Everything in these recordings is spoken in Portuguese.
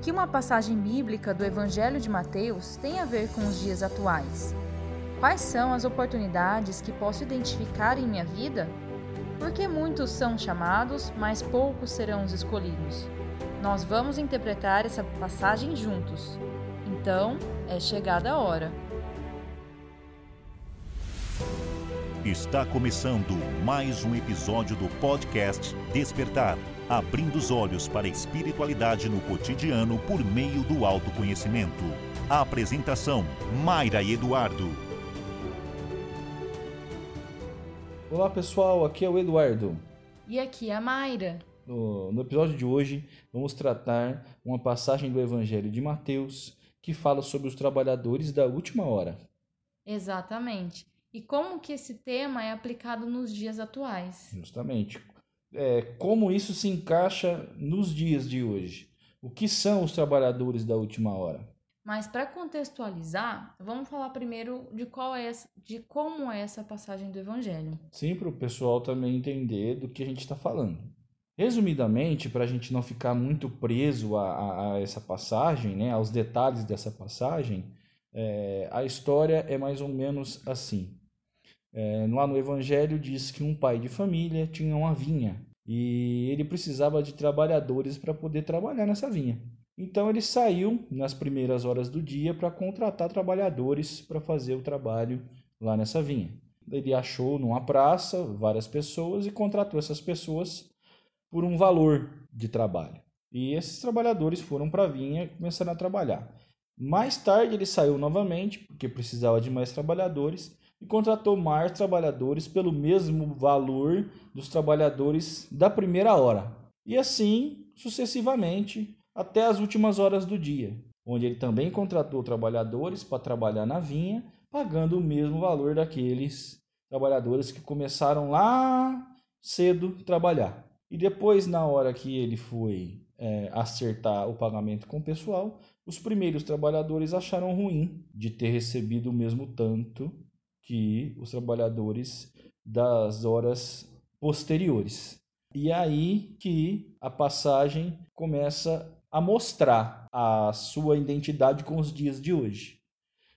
que uma passagem bíblica do Evangelho de Mateus tem a ver com os dias atuais? Quais são as oportunidades que posso identificar em minha vida? Porque muitos são chamados, mas poucos serão os escolhidos. Nós vamos interpretar essa passagem juntos. Então, é chegada a hora. Está começando mais um episódio do podcast Despertar abrindo os olhos para a espiritualidade no cotidiano por meio do autoconhecimento. A apresentação: Mayra Eduardo. Olá pessoal, aqui é o Eduardo. E aqui é a Mayra. No, no, episódio de hoje, vamos tratar uma passagem do Evangelho de Mateus que fala sobre os trabalhadores da última hora. Exatamente. E como que esse tema é aplicado nos dias atuais? Justamente. É, como isso se encaixa nos dias de hoje? O que são os trabalhadores da última hora? Mas para contextualizar, vamos falar primeiro de qual é essa, de como é essa passagem do Evangelho. Sim, para o pessoal também entender do que a gente está falando. Resumidamente, para a gente não ficar muito preso a, a, a, essa passagem, né, aos detalhes dessa passagem, é, a história é mais ou menos assim. É, lá no Evangelho diz que um pai de família tinha uma vinha e ele precisava de trabalhadores para poder trabalhar nessa vinha. Então ele saiu nas primeiras horas do dia para contratar trabalhadores para fazer o trabalho lá nessa vinha. Ele achou numa praça várias pessoas e contratou essas pessoas por um valor de trabalho. E esses trabalhadores foram para a vinha e começaram a trabalhar. Mais tarde ele saiu novamente, porque precisava de mais trabalhadores, e contratou mais trabalhadores pelo mesmo valor dos trabalhadores da primeira hora. E assim sucessivamente até as últimas horas do dia, onde ele também contratou trabalhadores para trabalhar na vinha, pagando o mesmo valor daqueles trabalhadores que começaram lá cedo trabalhar. E depois, na hora que ele foi é, acertar o pagamento com o pessoal, os primeiros trabalhadores acharam ruim de ter recebido o mesmo tanto que os trabalhadores das horas posteriores. E aí que a passagem começa a mostrar a sua identidade com os dias de hoje.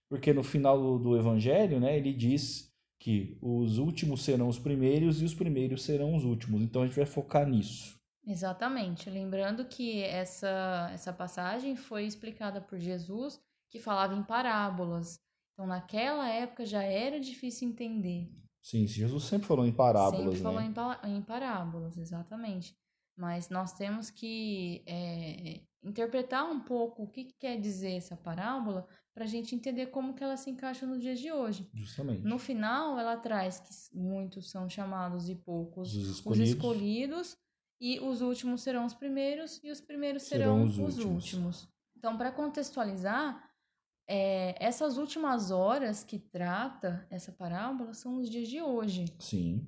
Porque no final do evangelho, né, ele diz que os últimos serão os primeiros e os primeiros serão os últimos. Então a gente vai focar nisso. Exatamente. Lembrando que essa, essa passagem foi explicada por Jesus, que falava em parábolas. Então, naquela época já era difícil entender. Sim, Jesus sempre falou em parábolas. Sempre né? falou em, em parábolas, exatamente. Mas nós temos que é, interpretar um pouco o que quer dizer essa parábola para a gente entender como que ela se encaixa nos dias de hoje. Justamente. No final, ela traz que muitos são chamados e poucos os escolhidos, os escolhidos e os últimos serão os primeiros e os primeiros serão, serão os, os últimos. últimos. Então, para contextualizar, é, essas últimas horas que trata essa parábola são os dias de hoje. Sim.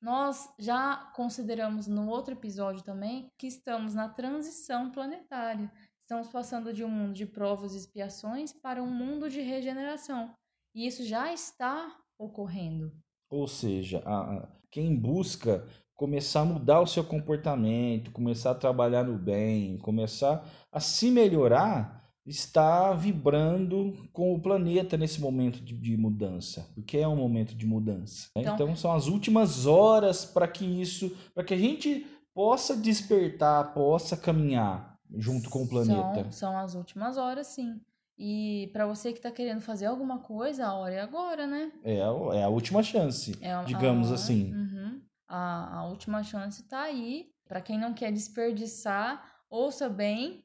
Nós já consideramos no outro episódio também que estamos na transição planetária. Estamos passando de um mundo de provas e expiações para um mundo de regeneração. E isso já está ocorrendo. Ou seja, a, quem busca começar a mudar o seu comportamento, começar a trabalhar no bem, começar a se melhorar, está vibrando com o planeta nesse momento de, de mudança, porque é um momento de mudança. Né? Então, então são as últimas horas para que isso, para que a gente possa despertar, possa caminhar junto com o planeta. São, são as últimas horas, sim. E para você que está querendo fazer alguma coisa, a hora é agora, né? É, é a última chance, é a, digamos a, assim. Uhum. A, a última chance está aí. Para quem não quer desperdiçar, ouça bem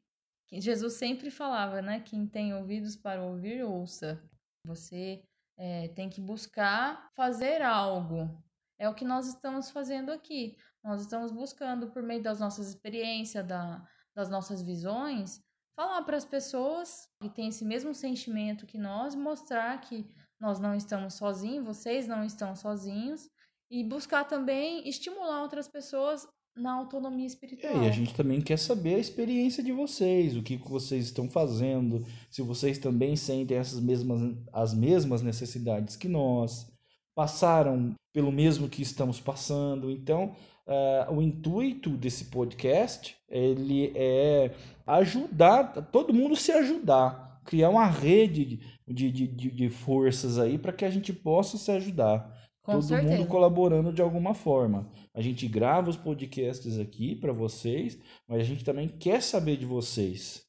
Jesus sempre falava, né? Quem tem ouvidos para ouvir, ouça. Você é, tem que buscar fazer algo. É o que nós estamos fazendo aqui. Nós estamos buscando, por meio das nossas experiências, da, das nossas visões, falar para as pessoas que têm esse mesmo sentimento que nós, mostrar que nós não estamos sozinhos, vocês não estão sozinhos, e buscar também estimular outras pessoas na autonomia espiritual. É, e a gente também quer saber a experiência de vocês, o que vocês estão fazendo, se vocês também sentem essas mesmas, as mesmas necessidades que nós. passaram pelo mesmo que estamos passando. Então, uh, o intuito desse podcast ele é ajudar todo mundo se ajudar, criar uma rede de, de, de, de forças aí para que a gente possa se ajudar. Com todo certeza. mundo colaborando de alguma forma. A gente grava os podcasts aqui para vocês, mas a gente também quer saber de vocês.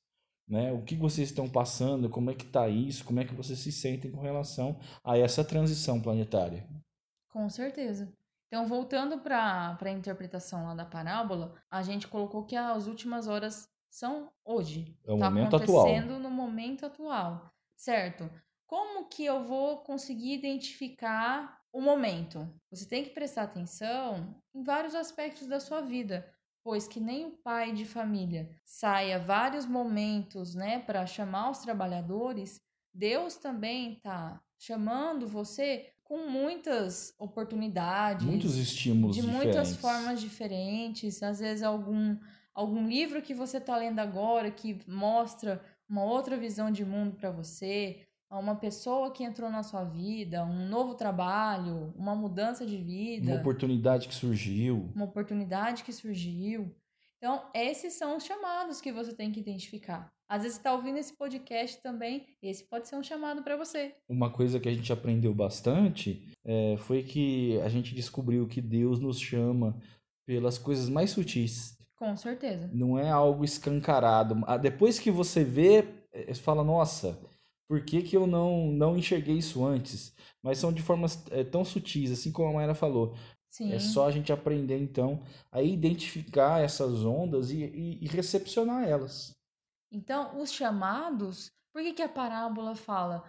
Né? O que vocês estão passando, como é que está isso, como é que vocês se sentem com relação a essa transição planetária. Com certeza. Então, voltando para a interpretação lá da parábola, a gente colocou que as últimas horas são hoje. É o tá momento atual. acontecendo no momento atual, certo? Como que eu vou conseguir identificar o momento? Você tem que prestar atenção em vários aspectos da sua vida, pois que nem o pai de família saia vários momentos, né, para chamar os trabalhadores, Deus também tá chamando você com muitas oportunidades, Muitos estímulos de diferentes. muitas formas diferentes, às vezes algum algum livro que você está lendo agora que mostra uma outra visão de mundo para você, uma pessoa que entrou na sua vida, um novo trabalho, uma mudança de vida, Uma oportunidade que surgiu. uma oportunidade que surgiu. Então, esses são os chamados que você tem que identificar. Às vezes você está ouvindo esse podcast também, esse pode ser um chamado para você. Uma coisa que a gente aprendeu bastante é, foi que a gente descobriu que Deus nos chama pelas coisas mais sutis. Com certeza. Não é algo escancarado. Ah, Depois que você vê, eh, você fala, nossa, por que, que eu não, não enxerguei isso antes? Mas são de formas eh, tão sutis, assim como a Mayra falou. Sim. É só a gente aprender, então, a identificar essas ondas e, e, e recepcionar elas. Então, os chamados, por que, que a parábola fala?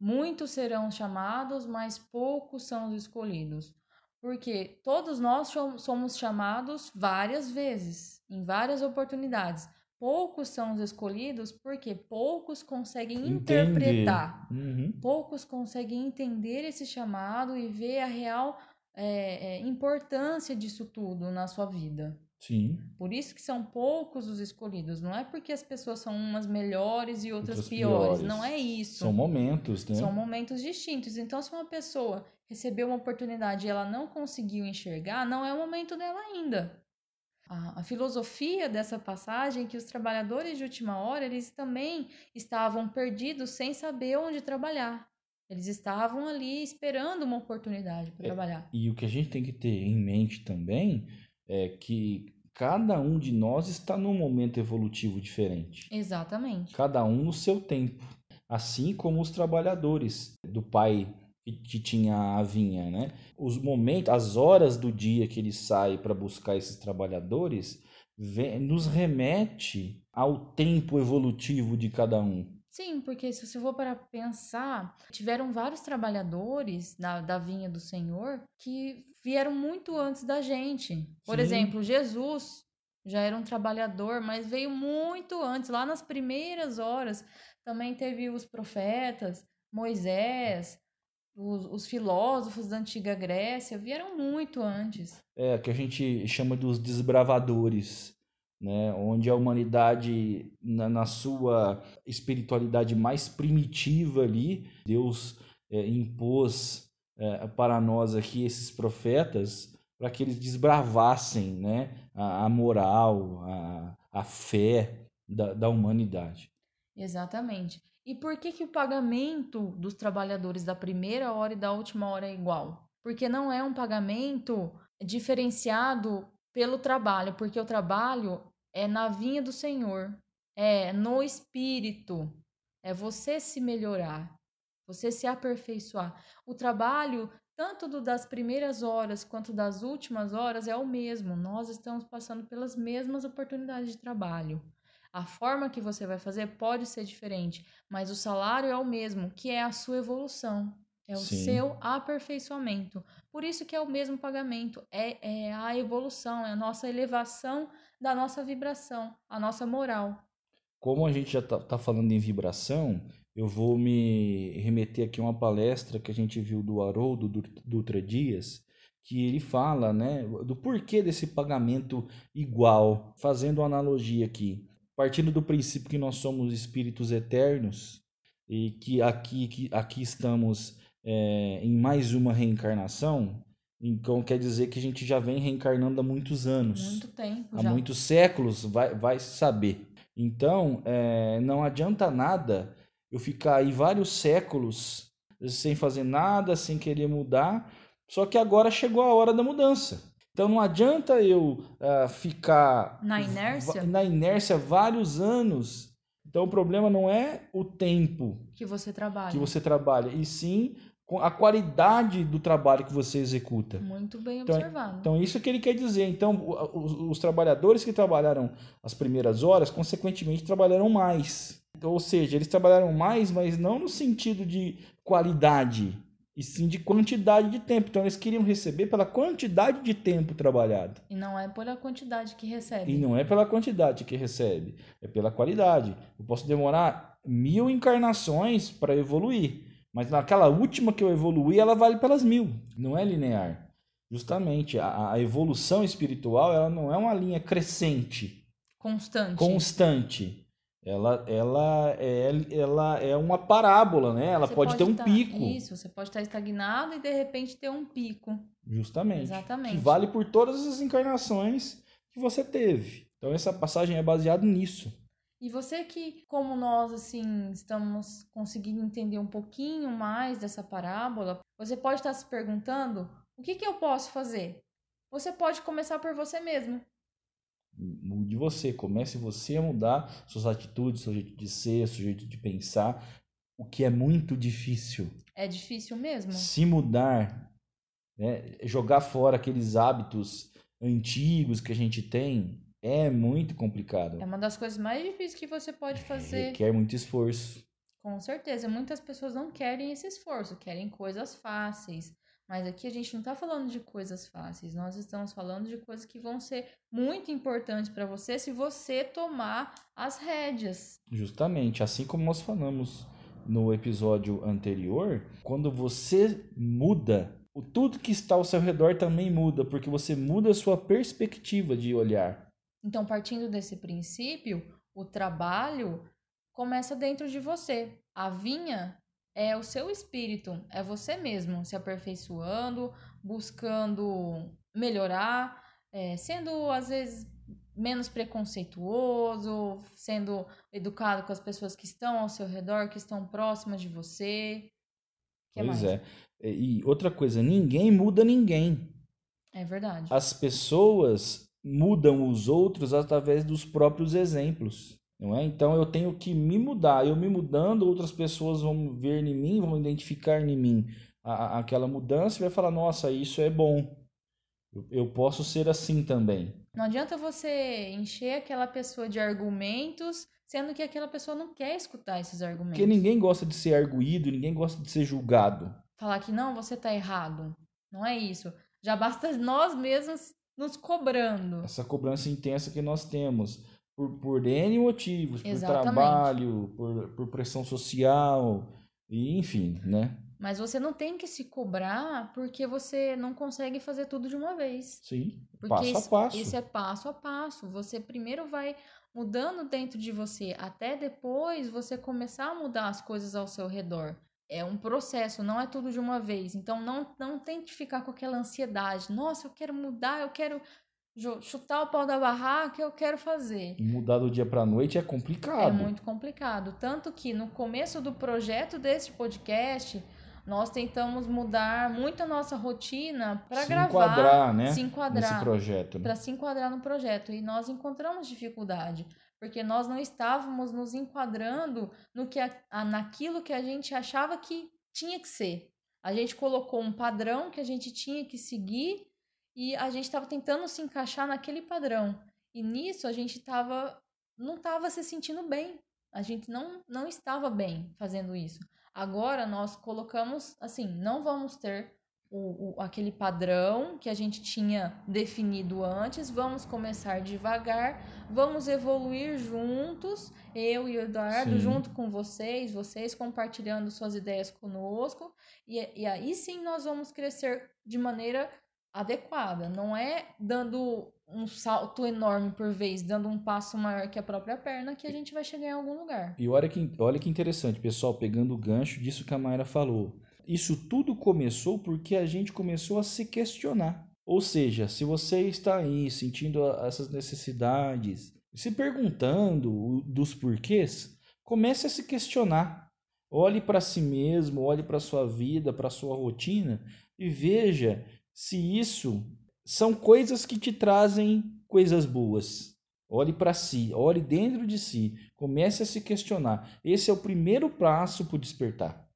Muitos serão chamados, mas poucos são os escolhidos. Porque todos nós som- somos chamados várias vezes, em várias oportunidades. Poucos são os escolhidos porque poucos conseguem Entender. interpretar. Uhum. Poucos conseguem entender esse chamado e ver a real é, é, importância disso tudo na sua vida. Sim. Por isso que são poucos os escolhidos. Não é porque as pessoas são umas melhores e outras, Outras piores. piores. Não é isso. São momentos, né? São momentos distintos. Então, se uma pessoa recebeu uma oportunidade e ela não conseguiu enxergar, não é o momento dela ainda. A, a filosofia dessa passagem é que os trabalhadores de última hora, eles também estavam perdidos sem saber onde trabalhar. Eles estavam ali esperando uma oportunidade para É, trabalhar. E o que a gente tem que ter em mente também é que cada um de nós está num momento evolutivo diferente. Exatamente. Cada um no seu tempo. Assim como os trabalhadores do pai que, tinha a vinha, né? Os momentos, as horas do dia que ele sai para buscar esses trabalhadores vem- nos remete ao tempo evolutivo de cada um. Sim, porque se você for para pensar, tiveram vários trabalhadores da, da vinha do Senhor que vieram muito antes da gente. Por Sim. exemplo, Jesus já era um trabalhador, mas veio muito antes, lá nas primeiras horas. Também teve os profetas, Moisés, os, os filósofos da antiga Grécia, vieram muito antes. É, que a gente chama dos desbravadores, né? Onde a humanidade, na, na sua espiritualidade mais primitiva ali, Deus é, impôs é, para nós aqui esses profetas para que eles desbravassem, né? A, a moral, a, a fé da, da humanidade. Exatamente. E por que, que o pagamento dos trabalhadores da primeira hora e da última hora é igual? Porque não é um pagamento diferenciado pelo trabalho, porque o trabalho é na vinha do Senhor, é no espírito, é você se melhorar, você se aperfeiçoar. O trabalho, tanto do das primeiras horas quanto das últimas horas, é o mesmo. Nós estamos passando pelas mesmas oportunidades de trabalho. A forma que você vai fazer pode ser diferente, mas o salário é o mesmo, que é a sua evolução, é o Sim. seu aperfeiçoamento. Por isso que é o mesmo pagamento, é, é a evolução, é a nossa elevação da nossa vibração, a nossa moral. Como a gente já está falando em vibração, eu vou me remeter aqui a uma palestra que a gente viu do Haroldo Dutra Dias, que ele fala né, do porquê desse pagamento igual, fazendo uma analogia aqui. Partindo do princípio que nós somos espíritos eternos e que aqui, que aqui estamos é, em mais uma reencarnação, então quer dizer que a gente já vem reencarnando há muitos anos. Muito tempo há já. muitos séculos, vai, vai saber. Então, é, não adianta nada eu ficar aí vários séculos sem fazer nada, sem querer mudar, só que agora chegou a hora da mudança. Então não adianta eu uh, ficar na inércia? na inércia vários anos. Então o problema não é o tempo que você trabalha, que você trabalha, e sim a qualidade do trabalho que você executa. Muito bem então, observado. Então isso que ele quer dizer. Então os, os trabalhadores que trabalharam as primeiras horas, consequentemente trabalharam mais. Ou seja, eles trabalharam mais, mas não no sentido de qualidade, e sim de quantidade de tempo. Então eles queriam receber pela quantidade de tempo trabalhado. E não é pela quantidade que recebe. E não é pela quantidade que recebe, é pela qualidade. Eu posso demorar mil encarnações para evoluir, mas naquela última que eu evoluí, ela vale pelas mil. Não é linear. Justamente, a, a evolução espiritual ela não é uma linha crescente. Constante. Constante ela, ela, é, ela é uma parábola, né? Ela pode, pode, ter um tá, pico. Isso, você pode estar estagnado e de repente ter um pico. Justamente. Exatamente. Que vale por todas as encarnações que você teve. Então essa passagem é baseada nisso. E você que, como nós, assim, estamos conseguindo entender um pouquinho mais dessa parábola, você pode estar se perguntando: o que, que eu posso fazer? Você pode começar por você mesmo. Mude você, comece você a mudar suas atitudes, seu jeito de ser, seu jeito de pensar, o que é muito difícil. É difícil mesmo. Se mudar, né, jogar fora aqueles hábitos antigos que a gente tem, é muito complicado. É uma das coisas mais difíceis que você pode fazer. Requer muito esforço. Com certeza. Muitas pessoas não querem esse esforço, querem coisas fáceis. Mas aqui a gente não está falando de coisas fáceis, nós estamos falando de coisas que vão ser muito importantes para você se você tomar as rédeas. Justamente, assim como nós falamos no episódio anterior, quando você muda, tudo que está ao seu redor também muda, porque você muda a sua perspectiva de olhar. Então, partindo desse princípio, o trabalho começa dentro de você. A vinha é o seu espírito, é você mesmo se aperfeiçoando, buscando melhorar, é, sendo às vezes menos preconceituoso, sendo educado com as pessoas que estão ao seu redor, que estão próximas de você. Que pois mais? é. E outra coisa, ninguém muda ninguém. É verdade. As pessoas mudam os outros através dos próprios exemplos. Não é? Então eu tenho que me mudar. Eu me mudando, outras pessoas vão ver em mim, vão identificar em mim a, aquela mudança e vai falar: nossa, isso é bom. Eu, eu posso ser assim também. Não adianta você encher aquela pessoa de argumentos, sendo que aquela pessoa não quer escutar esses argumentos. Porque ninguém gosta de ser arguído, ninguém gosta de ser julgado. Falar que não, você está errado. Não é isso. Já basta nós mesmos nos cobrando. Essa cobrança intensa que nós temos por, por N motivos, Exatamente. por trabalho, por, por pressão social, e enfim, né? Mas você não tem que se cobrar porque você não consegue fazer tudo de uma vez. Sim, porque passo a passo. Isso é passo a passo. Você primeiro vai mudando dentro de você, até depois você começar a mudar as coisas ao seu redor. É um processo, não é tudo de uma vez. Então não, não tente ficar com aquela ansiedade. Nossa, eu quero mudar, eu quero chutar o pau da barraca, eu quero fazer. Mudar do dia para noite é complicado. É muito complicado. Tanto que no começo do projeto deste podcast, nós tentamos mudar muito a nossa rotina para gravar, enquadrar, né? se enquadrar nesse projeto, né? para se enquadrar no projeto e nós encontramos dificuldade porque nós não estávamos nos enquadrando no que a, a, naquilo que a gente achava que tinha que ser. A gente colocou um padrão que a gente tinha que seguir e a gente estava tentando se encaixar naquele padrão. E nisso a gente tava, não estava se sentindo bem. A gente não, não estava bem fazendo isso. Agora nós colocamos assim, não vamos ter o, o, aquele padrão que a gente tinha definido antes, vamos começar devagar, vamos evoluir juntos, eu e o Eduardo, sim. junto com vocês, vocês compartilhando suas ideias conosco, e, e aí sim nós vamos crescer de maneira adequada. Não é dando um salto enorme por vez, dando um passo maior que a própria perna, que a gente vai chegar em algum lugar. E olha que, olha que interessante, pessoal, pegando o gancho disso que a Mayra falou. isso tudo começou porque a gente começou a se questionar. Ou seja, se você está aí sentindo essas necessidades, se perguntando dos porquês, comece a se questionar. Olhe para si mesmo, olhe para sua vida, para sua rotina e veja se isso são coisas que te trazem coisas boas. Olhe para si, olhe dentro de si, comece a se questionar. Esse é o primeiro passo para o despertar.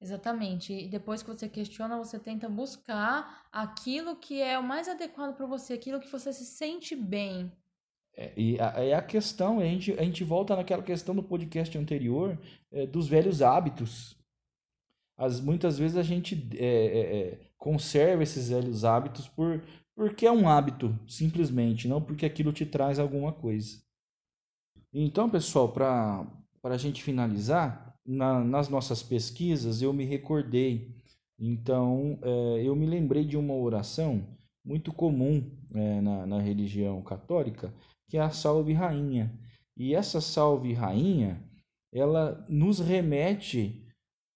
Exatamente. E depois que você questiona, você tenta buscar aquilo que é o mais adequado para você, aquilo que você se sente bem. É, e a, é a questão, a gente, a gente volta naquela questão do podcast anterior é, dos velhos hábitos. As, muitas vezes a gente é, é, é conserva esses velhos hábitos por, porque é um hábito, simplesmente, não porque aquilo te traz alguma coisa. Então, pessoal, para a gente finalizar, na, nas nossas pesquisas eu me recordei, então é, eu me lembrei de uma oração muito comum é, na, na religião católica, que é a Salve Rainha. E essa Salve Rainha, ela nos remete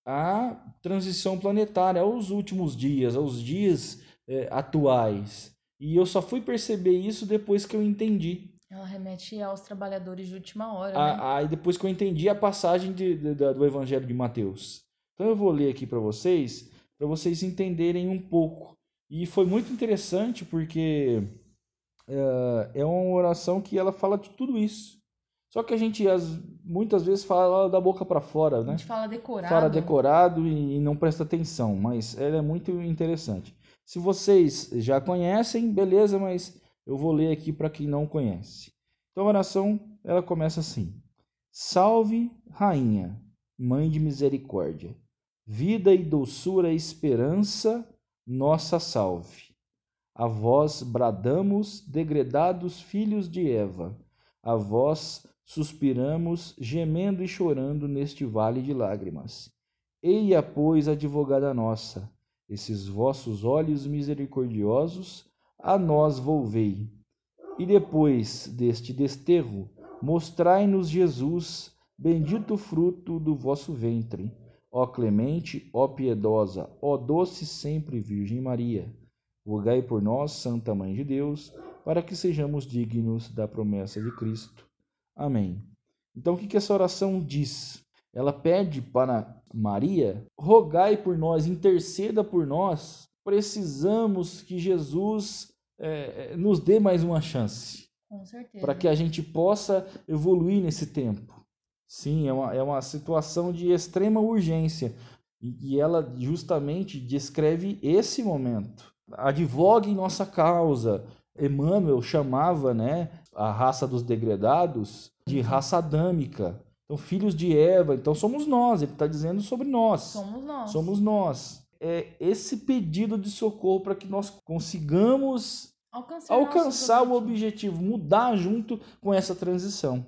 à transição planetária, aos últimos dias, aos dias é, atuais. E eu só fui perceber isso depois que eu entendi. Ela remete aos trabalhadores de última hora, a, né? Aí depois que eu entendi a passagem de, de, do Evangelho de Mateus. Então eu vou ler aqui para vocês, para vocês entenderem um pouco. E foi muito interessante porque é, é uma oração que ela fala de tudo isso. Só que a gente as, muitas vezes fala da boca para fora, né? A gente fala decorado. Fala decorado e, e não presta atenção, mas ela é muito interessante. Se vocês já conhecem, beleza, mas eu vou ler aqui para quem não conhece. Então a oração, ela começa assim: Salve, rainha, mãe de misericórdia, vida e doçura e esperança, nossa salve. A vós bradamos, degredados filhos de Eva, a vós suspiramos, gemendo e chorando neste vale de lágrimas. Eia, pois, advogada nossa, esses vossos olhos misericordiosos a nós volvei. E depois deste desterro, mostrai-nos Jesus, bendito fruto do vosso ventre. Ó clemente, ó piedosa, ó doce sempre Virgem Maria, rogai por nós, Santa Mãe de Deus, para que sejamos dignos da promessa de Cristo. Amém. Então, o que essa oração diz? Ela pede para Maria, rogai por nós, interceda por nós. Precisamos que Jesus é, nos dê mais uma chance. Com certeza. Para que a gente possa evoluir nesse tempo. Sim, é uma, é uma situação de extrema urgência. E, e ela justamente descreve esse momento. Advogue em nossa causa. Emmanuel chamava né, a raça dos degredados de raça adâmica então, filhos de Eva, então somos nós, ele está dizendo sobre nós. Somos nós. Somos nós. É esse pedido de socorro para que nós consigamos alcançar, alcançar o objetivo, mudar junto com essa transição.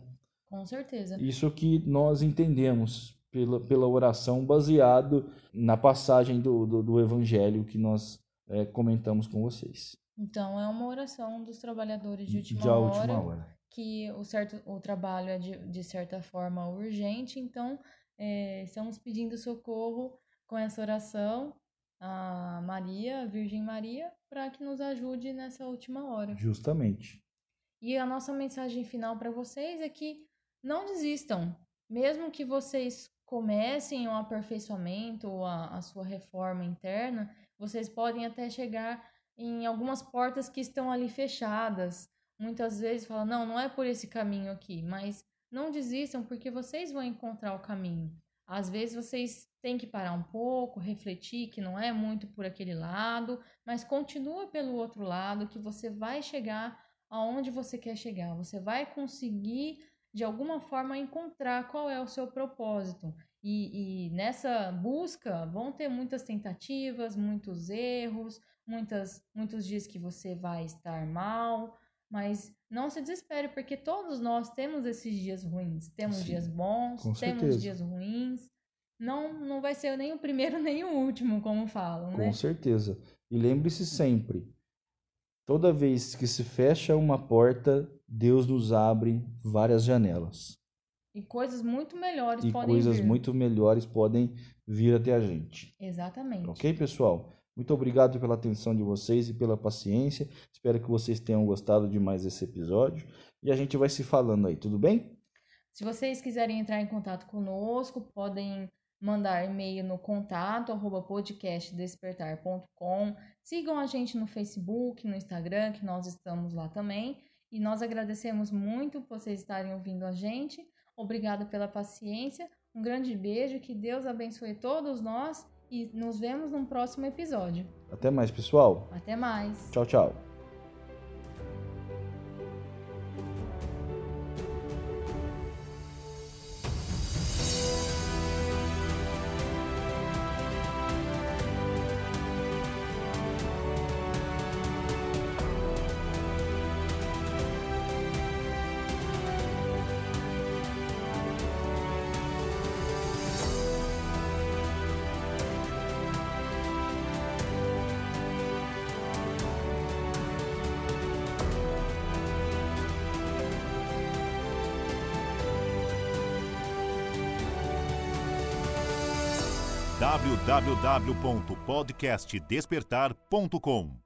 Com certeza. Isso que nós entendemos pela, pela oração, baseado na passagem do, do, do Evangelho que nós é, comentamos com vocês. Então, é uma oração dos trabalhadores de última de hora. última hora que o, certo, o trabalho é de, de certa forma urgente, então é, estamos pedindo socorro com essa oração a Maria, a Virgem Maria, para que nos ajude nessa última hora. Justamente. E a nossa mensagem final para vocês é que não desistam, mesmo que vocês comecem o aperfeiçoamento, a, a sua reforma interna, vocês podem até chegar em algumas portas que estão ali fechadas, muitas vezes fala: não, não é por esse caminho aqui, mas não desistam porque vocês vão encontrar o caminho. Às vezes vocês têm que parar um pouco, refletir que não é muito por aquele lado, mas continua pelo outro lado que você vai chegar aonde você quer chegar. Você vai conseguir de alguma forma encontrar qual é o seu propósito. E, e nessa busca vão ter muitas tentativas, muitos erros, muitas, muitos dias que você vai estar mal, mas não se desespere, porque todos nós temos esses dias ruins. Temos Sim, dias bons, temos certeza. dias ruins. Não, não vai ser nem o primeiro nem o último, como falam, com né? Com certeza. E lembre-se sempre, toda vez que se fecha uma porta, Deus nos abre várias janelas. E coisas muito melhores e podem coisas muito melhores podem vir até a gente. Exatamente. Ok, pessoal? Muito obrigado pela atenção de vocês e pela paciência. Espero que vocês tenham gostado de mais esse episódio. E a gente vai se falando aí, tudo bem? Se vocês quiserem entrar em contato conosco, podem mandar e-mail no contato arroba podcastdespertar.com. Sigam a gente no Facebook, no Instagram, que nós estamos lá também. E nós agradecemos muito vocês estarem ouvindo a gente. Obrigada pela paciência. Um grande beijo, que Deus abençoe todos nós e nos vemos num próximo episódio. Até mais, pessoal. Até mais. Tchau, tchau. www.podcastdespertar.com